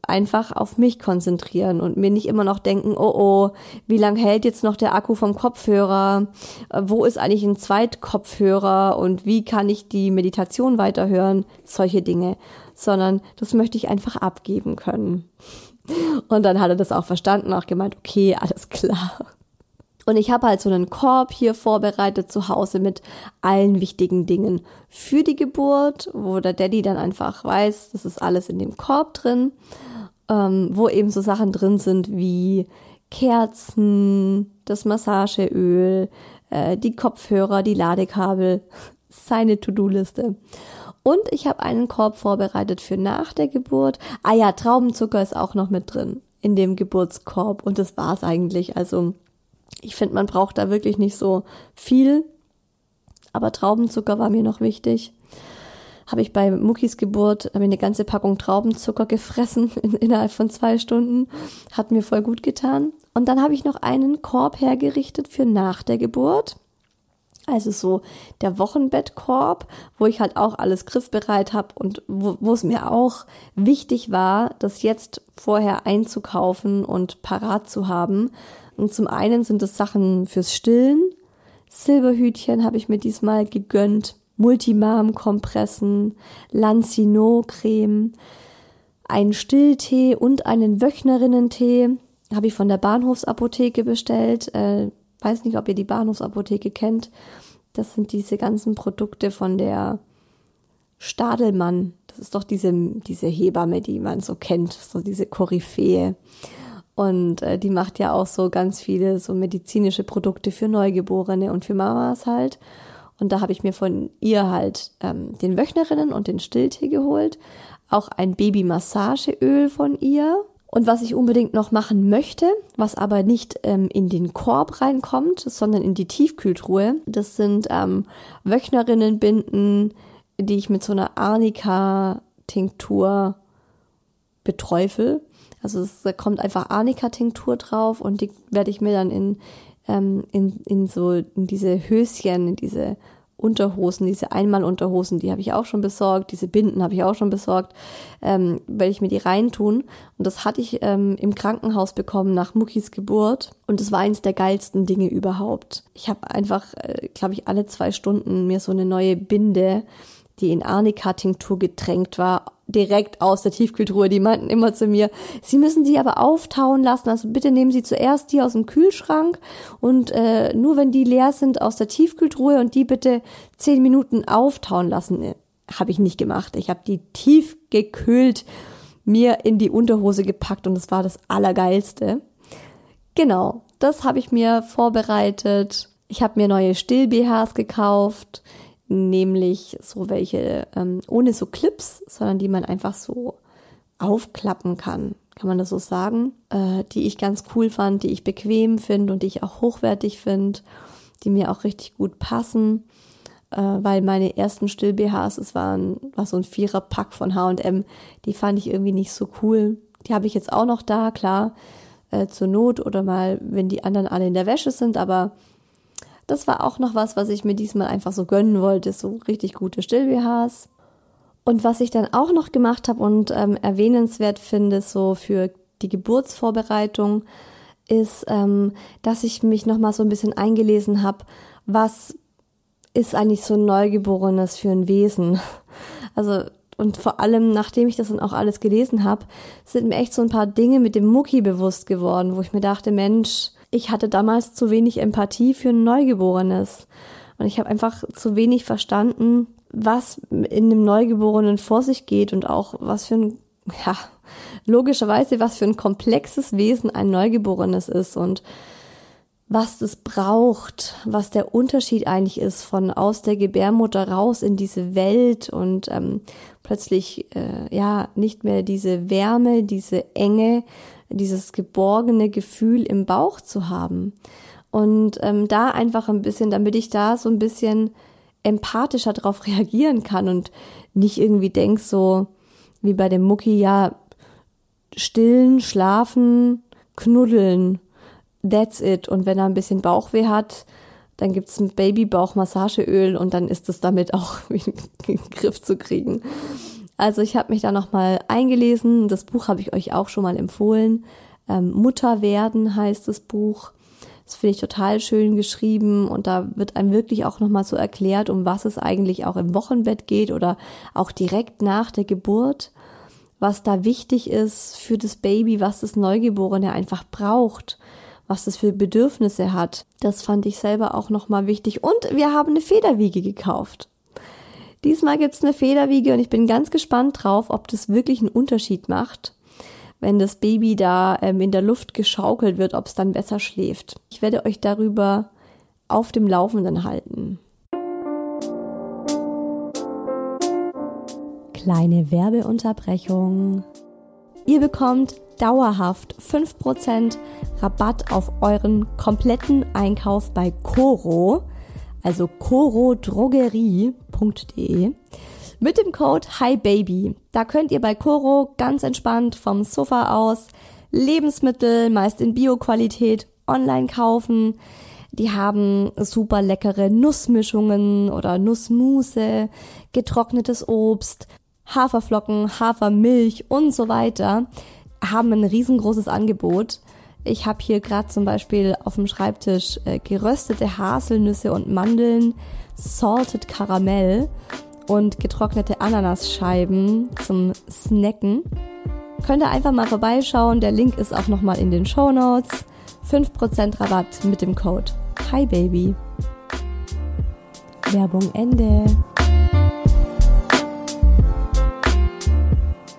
einfach auf mich konzentrieren und mir nicht immer noch denken, oh oh, wie lang hält jetzt noch der Akku vom Kopfhörer? Wo ist eigentlich ein Zweitkopfhörer und wie kann ich die Meditation weiterhören? Solche Dinge, sondern das möchte ich einfach abgeben können. Und dann hat er das auch verstanden, auch gemeint, okay, alles klar. Und ich habe halt so einen Korb hier vorbereitet zu Hause mit allen wichtigen Dingen für die Geburt, wo der Daddy dann einfach weiß, das ist alles in dem Korb drin, ähm, wo eben so Sachen drin sind wie Kerzen, das Massageöl, äh, die Kopfhörer, die Ladekabel, seine To-Do-Liste. Und ich habe einen Korb vorbereitet für nach der Geburt. Ah ja, Traubenzucker ist auch noch mit drin in dem Geburtskorb. Und das war's eigentlich. Also ich finde, man braucht da wirklich nicht so viel. Aber Traubenzucker war mir noch wichtig. Habe ich bei Muckis Geburt habe ich eine ganze Packung Traubenzucker gefressen in, innerhalb von zwei Stunden. Hat mir voll gut getan. Und dann habe ich noch einen Korb hergerichtet für nach der Geburt also so der Wochenbettkorb, wo ich halt auch alles griffbereit habe und wo, wo es mir auch wichtig war, das jetzt vorher einzukaufen und parat zu haben. Und zum einen sind es Sachen fürs Stillen. Silberhütchen habe ich mir diesmal gegönnt. Multimam-Kompressen, Lancino-Creme, einen Stilltee und einen Wöchnerinnentee habe ich von der Bahnhofsapotheke bestellt. Äh, weiß nicht, ob ihr die Bahnhofsapotheke kennt. Das sind diese ganzen Produkte von der Stadelmann. Das ist doch diese, diese Hebamme, die man so kennt, so diese Koryphäe. Und äh, die macht ja auch so ganz viele so medizinische Produkte für Neugeborene und für Mamas halt. Und da habe ich mir von ihr halt ähm, den Wöchnerinnen und den Stilltee geholt. Auch ein Babymassageöl von ihr. Und was ich unbedingt noch machen möchte, was aber nicht ähm, in den Korb reinkommt, sondern in die Tiefkühltruhe, das sind ähm, Wöchnerinnenbinden, die ich mit so einer Arnika-Tinktur beträufel. Also es, kommt einfach Arnika-Tinktur drauf und die werde ich mir dann in ähm, in, in so in diese Höschen, in diese Unterhosen, diese Einmalunterhosen, die habe ich auch schon besorgt, diese Binden habe ich auch schon besorgt, ähm, weil ich mir die reintun. Und das hatte ich ähm, im Krankenhaus bekommen nach Muckis Geburt. Und das war eins der geilsten Dinge überhaupt. Ich habe einfach, äh, glaube ich, alle zwei Stunden mir so eine neue Binde, die in Arnika-Tinktur getränkt war, direkt aus der Tiefkühltruhe. Die meinten immer zu mir, sie müssen sie aber auftauen lassen. Also bitte nehmen Sie zuerst die aus dem Kühlschrank und äh, nur wenn die leer sind aus der Tiefkühltruhe und die bitte zehn Minuten auftauen lassen. Äh, habe ich nicht gemacht. Ich habe die tief gekühlt mir in die Unterhose gepackt und das war das Allergeilste. Genau, das habe ich mir vorbereitet. Ich habe mir neue Still-BHs gekauft nämlich so welche ähm, ohne so Clips, sondern die man einfach so aufklappen kann, kann man das so sagen, äh, die ich ganz cool fand, die ich bequem finde und die ich auch hochwertig finde, die mir auch richtig gut passen, äh, weil meine ersten Still-BHs, es waren, war so ein Vierer-Pack von H&M, die fand ich irgendwie nicht so cool. Die habe ich jetzt auch noch da, klar, äh, zur Not oder mal, wenn die anderen alle in der Wäsche sind, aber das war auch noch was, was ich mir diesmal einfach so gönnen wollte, so richtig gute Still-BHs. Und was ich dann auch noch gemacht habe und ähm, erwähnenswert finde, so für die Geburtsvorbereitung, ist, ähm, dass ich mich noch mal so ein bisschen eingelesen habe, was ist eigentlich so ein Neugeborenes für ein Wesen? Also und vor allem, nachdem ich das dann auch alles gelesen habe, sind mir echt so ein paar Dinge mit dem Mucki bewusst geworden, wo ich mir dachte, Mensch, ich hatte damals zu wenig Empathie für ein Neugeborenes. Und ich habe einfach zu wenig verstanden, was in einem Neugeborenen vor sich geht und auch was für ein, ja, logischerweise, was für ein komplexes Wesen ein Neugeborenes ist und was das braucht, was der Unterschied eigentlich ist von aus der Gebärmutter raus in diese Welt und ähm, plötzlich äh, ja nicht mehr diese Wärme, diese Enge, dieses geborgene Gefühl im Bauch zu haben. Und ähm, da einfach ein bisschen, damit ich da so ein bisschen empathischer drauf reagieren kann und nicht irgendwie denk so wie bei dem Mucki, ja, stillen, schlafen, knuddeln, that's it. Und wenn er ein bisschen Bauchweh hat, dann gibt's ein Babybauch-Massageöl und dann ist es damit auch in den Griff zu kriegen. Also ich habe mich da nochmal eingelesen. Das Buch habe ich euch auch schon mal empfohlen. Ähm, Mutter werden heißt das Buch. Das finde ich total schön geschrieben und da wird einem wirklich auch nochmal so erklärt, um was es eigentlich auch im Wochenbett geht oder auch direkt nach der Geburt, was da wichtig ist für das Baby, was das Neugeborene einfach braucht, was es für Bedürfnisse hat. Das fand ich selber auch nochmal wichtig. Und wir haben eine Federwiege gekauft. Diesmal gibt's eine Federwiege und ich bin ganz gespannt drauf, ob das wirklich einen Unterschied macht, wenn das Baby da ähm, in der Luft geschaukelt wird, ob es dann besser schläft. Ich werde euch darüber auf dem Laufenden halten. Kleine Werbeunterbrechung. Ihr bekommt dauerhaft 5% Rabatt auf euren kompletten Einkauf bei Coro also corodrogerie.de mit dem Code HiBaby. Da könnt ihr bei Coro ganz entspannt vom Sofa aus Lebensmittel, meist in Bioqualität, online kaufen. Die haben super leckere Nussmischungen oder Nussmuse, getrocknetes Obst, Haferflocken, Hafermilch und so weiter. Haben ein riesengroßes Angebot. Ich habe hier gerade zum Beispiel auf dem Schreibtisch äh, geröstete Haselnüsse und Mandeln, Salted Karamell und getrocknete Ananasscheiben zum Snacken. Könnt ihr einfach mal vorbeischauen. Der Link ist auch nochmal in den Show Notes. 5% Rabatt mit dem Code Hi Baby. Werbung Ende.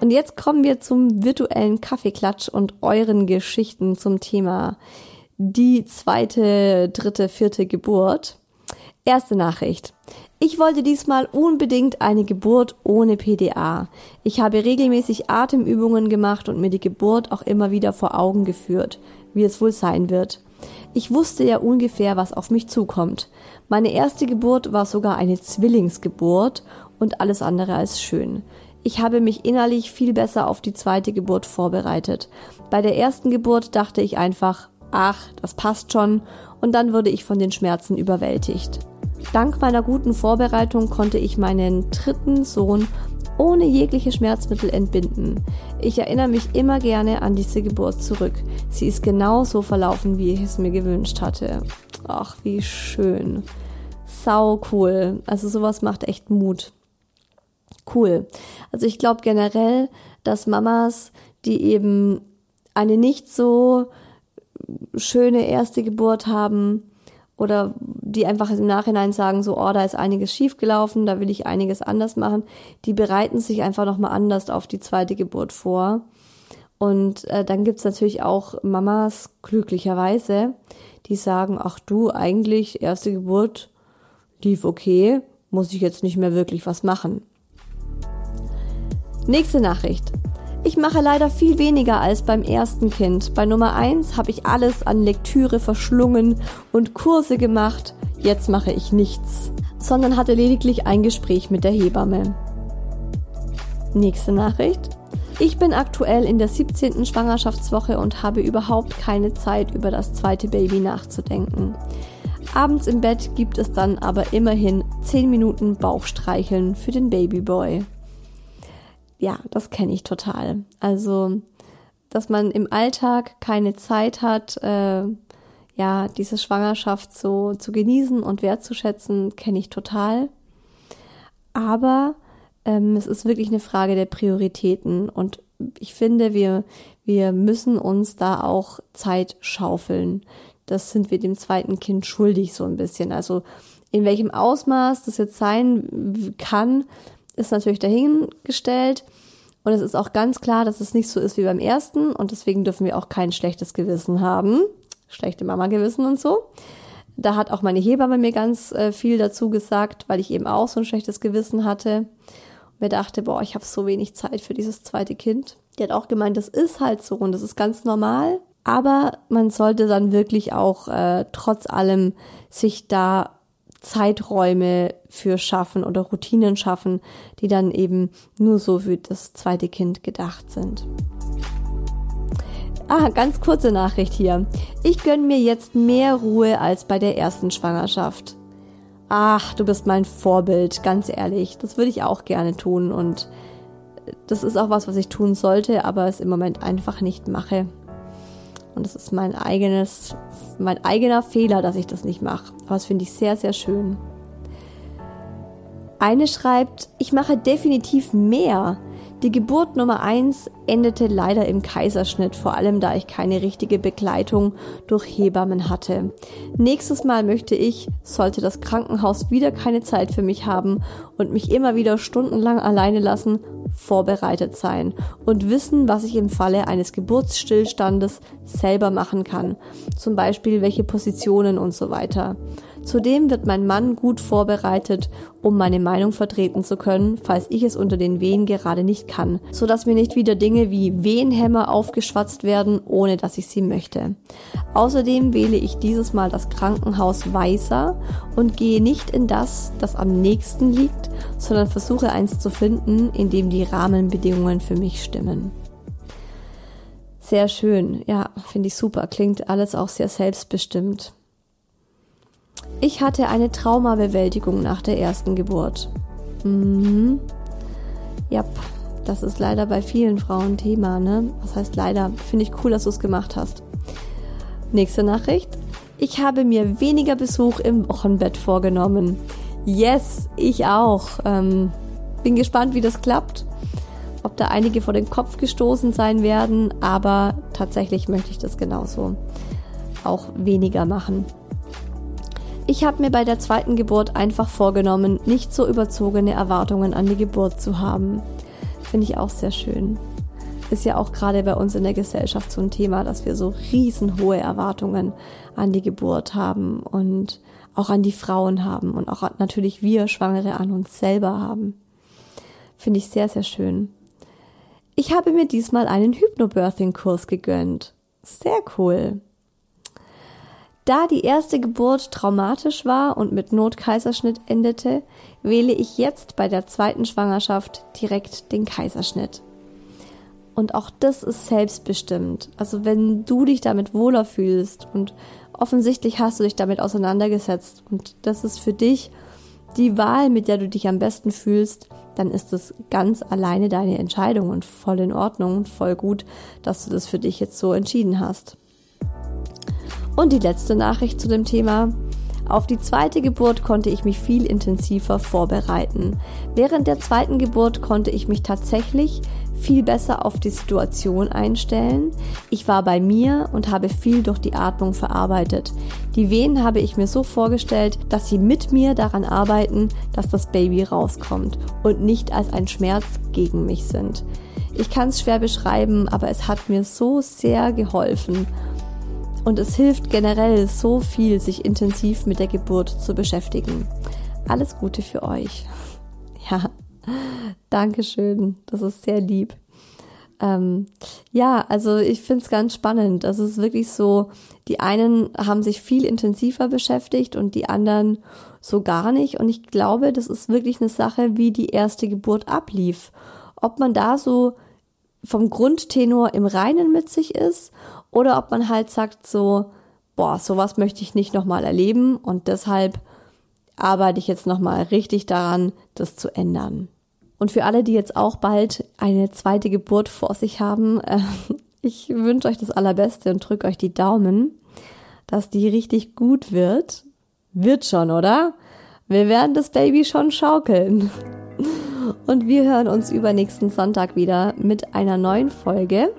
Und jetzt kommen wir zum virtuellen Kaffeeklatsch und euren Geschichten zum Thema die zweite, dritte, vierte Geburt. Erste Nachricht. Ich wollte diesmal unbedingt eine Geburt ohne PDA. Ich habe regelmäßig Atemübungen gemacht und mir die Geburt auch immer wieder vor Augen geführt, wie es wohl sein wird. Ich wusste ja ungefähr, was auf mich zukommt. Meine erste Geburt war sogar eine Zwillingsgeburt und alles andere als schön. Ich habe mich innerlich viel besser auf die zweite Geburt vorbereitet. Bei der ersten Geburt dachte ich einfach, ach, das passt schon, und dann wurde ich von den Schmerzen überwältigt. Dank meiner guten Vorbereitung konnte ich meinen dritten Sohn ohne jegliche Schmerzmittel entbinden. Ich erinnere mich immer gerne an diese Geburt zurück. Sie ist genau so verlaufen, wie ich es mir gewünscht hatte. Ach, wie schön. Sau cool. Also sowas macht echt Mut. Cool. Also ich glaube generell, dass Mamas, die eben eine nicht so schöne erste Geburt haben, oder die einfach im Nachhinein sagen, so, oh, da ist einiges schiefgelaufen, da will ich einiges anders machen, die bereiten sich einfach nochmal anders auf die zweite Geburt vor. Und äh, dann gibt's natürlich auch Mamas, glücklicherweise, die sagen, ach du, eigentlich erste Geburt lief okay, muss ich jetzt nicht mehr wirklich was machen. Nächste Nachricht. Ich mache leider viel weniger als beim ersten Kind. Bei Nummer 1 habe ich alles an Lektüre verschlungen und Kurse gemacht. Jetzt mache ich nichts, sondern hatte lediglich ein Gespräch mit der Hebamme. Nächste Nachricht. Ich bin aktuell in der 17. Schwangerschaftswoche und habe überhaupt keine Zeit, über das zweite Baby nachzudenken. Abends im Bett gibt es dann aber immerhin 10 Minuten Bauchstreicheln für den Babyboy ja, das kenne ich total. Also, dass man im Alltag keine Zeit hat, äh, ja, diese Schwangerschaft so zu genießen und wertzuschätzen, kenne ich total. Aber ähm, es ist wirklich eine Frage der Prioritäten und ich finde, wir, wir müssen uns da auch Zeit schaufeln. Das sind wir dem zweiten Kind schuldig so ein bisschen. Also in welchem Ausmaß das jetzt sein kann, ist natürlich dahingestellt. Und es ist auch ganz klar, dass es nicht so ist wie beim ersten. Und deswegen dürfen wir auch kein schlechtes Gewissen haben. Schlechte Mama-Gewissen und so. Da hat auch meine Hebamme mir ganz äh, viel dazu gesagt, weil ich eben auch so ein schlechtes Gewissen hatte. Und mir dachte, boah, ich habe so wenig Zeit für dieses zweite Kind. Die hat auch gemeint, das ist halt so und das ist ganz normal. Aber man sollte dann wirklich auch äh, trotz allem sich da Zeiträume für schaffen oder Routinen schaffen, die dann eben nur so für das zweite Kind gedacht sind. Ah, ganz kurze Nachricht hier. Ich gönne mir jetzt mehr Ruhe als bei der ersten Schwangerschaft. Ach, du bist mein Vorbild, ganz ehrlich. Das würde ich auch gerne tun und das ist auch was, was ich tun sollte, aber es im Moment einfach nicht mache. Und das ist mein eigenes, mein eigener Fehler, dass ich das nicht mache. Aber das finde ich sehr, sehr schön. Eine schreibt, ich mache definitiv mehr. Die Geburt Nummer eins endete leider im Kaiserschnitt, vor allem da ich keine richtige Begleitung durch Hebammen hatte. Nächstes Mal möchte ich, sollte das Krankenhaus wieder keine Zeit für mich haben und mich immer wieder stundenlang alleine lassen, vorbereitet sein und wissen, was ich im Falle eines Geburtsstillstandes selber machen kann. Zum Beispiel welche Positionen und so weiter. Zudem wird mein Mann gut vorbereitet, um meine Meinung vertreten zu können, falls ich es unter den Wehen gerade nicht kann, so dass mir nicht wieder Dinge wie Wehenhämmer aufgeschwatzt werden, ohne dass ich sie möchte. Außerdem wähle ich dieses Mal das Krankenhaus weißer und gehe nicht in das, das am nächsten liegt, sondern versuche eins zu finden, in dem die Rahmenbedingungen für mich stimmen. Sehr schön, ja, finde ich super. Klingt alles auch sehr selbstbestimmt. Ich hatte eine Traumabewältigung nach der ersten Geburt. Mhm. Ja, das ist leider bei vielen Frauen Thema, ne? Was heißt leider? Finde ich cool, dass du es gemacht hast. Nächste Nachricht. Ich habe mir weniger Besuch im Wochenbett vorgenommen. Yes, ich auch. Ähm, bin gespannt, wie das klappt. Ob da einige vor den Kopf gestoßen sein werden, aber tatsächlich möchte ich das genauso auch weniger machen. Ich habe mir bei der zweiten Geburt einfach vorgenommen, nicht so überzogene Erwartungen an die Geburt zu haben. Finde ich auch sehr schön. Ist ja auch gerade bei uns in der Gesellschaft so ein Thema, dass wir so riesenhohe Erwartungen an die Geburt haben und auch an die Frauen haben und auch natürlich wir Schwangere an uns selber haben. Finde ich sehr, sehr schön. Ich habe mir diesmal einen Hypnobirthing-Kurs gegönnt. Sehr cool. Da die erste Geburt traumatisch war und mit Notkaiserschnitt endete, wähle ich jetzt bei der zweiten Schwangerschaft direkt den Kaiserschnitt. Und auch das ist selbstbestimmt. Also wenn du dich damit wohler fühlst und offensichtlich hast du dich damit auseinandergesetzt und das ist für dich die Wahl, mit der du dich am besten fühlst, dann ist es ganz alleine deine Entscheidung und voll in Ordnung und voll gut, dass du das für dich jetzt so entschieden hast. Und die letzte Nachricht zu dem Thema. Auf die zweite Geburt konnte ich mich viel intensiver vorbereiten. Während der zweiten Geburt konnte ich mich tatsächlich viel besser auf die Situation einstellen. Ich war bei mir und habe viel durch die Atmung verarbeitet. Die Wehen habe ich mir so vorgestellt, dass sie mit mir daran arbeiten, dass das Baby rauskommt und nicht als ein Schmerz gegen mich sind. Ich kann es schwer beschreiben, aber es hat mir so sehr geholfen und es hilft generell so viel, sich intensiv mit der Geburt zu beschäftigen. Alles Gute für euch. Ja, Dankeschön. Das ist sehr lieb. Ähm, ja, also ich finde es ganz spannend. Das ist wirklich so, die einen haben sich viel intensiver beschäftigt und die anderen so gar nicht. Und ich glaube, das ist wirklich eine Sache, wie die erste Geburt ablief. Ob man da so vom Grundtenor im Reinen mit sich ist oder ob man halt sagt so, boah, sowas möchte ich nicht nochmal erleben und deshalb arbeite ich jetzt nochmal richtig daran, das zu ändern. Und für alle, die jetzt auch bald eine zweite Geburt vor sich haben, äh, ich wünsche euch das Allerbeste und drücke euch die Daumen, dass die richtig gut wird. Wird schon, oder? Wir werden das Baby schon schaukeln. Und wir hören uns übernächsten Sonntag wieder mit einer neuen Folge.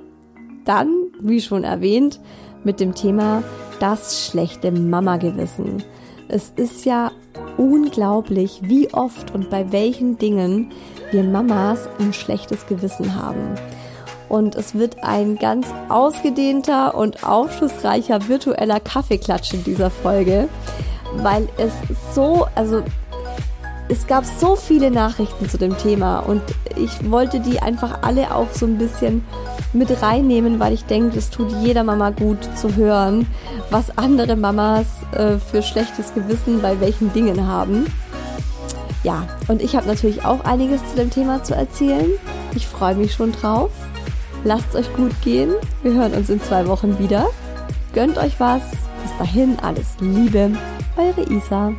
Dann, wie schon erwähnt, mit dem Thema das schlechte Mama-Gewissen. Es ist ja unglaublich, wie oft und bei welchen Dingen wir Mamas ein schlechtes Gewissen haben. Und es wird ein ganz ausgedehnter und aufschlussreicher virtueller Kaffeeklatsch in dieser Folge, weil es so, also es gab so viele Nachrichten zu dem Thema und ich wollte die einfach alle auch so ein bisschen mit reinnehmen, weil ich denke, es tut jeder Mama gut zu hören, was andere Mamas äh, für schlechtes Gewissen bei welchen Dingen haben. Ja, und ich habe natürlich auch einiges zu dem Thema zu erzählen. Ich freue mich schon drauf. Lasst es euch gut gehen. Wir hören uns in zwei Wochen wieder. Gönnt euch was. Bis dahin alles Liebe. Eure Isa.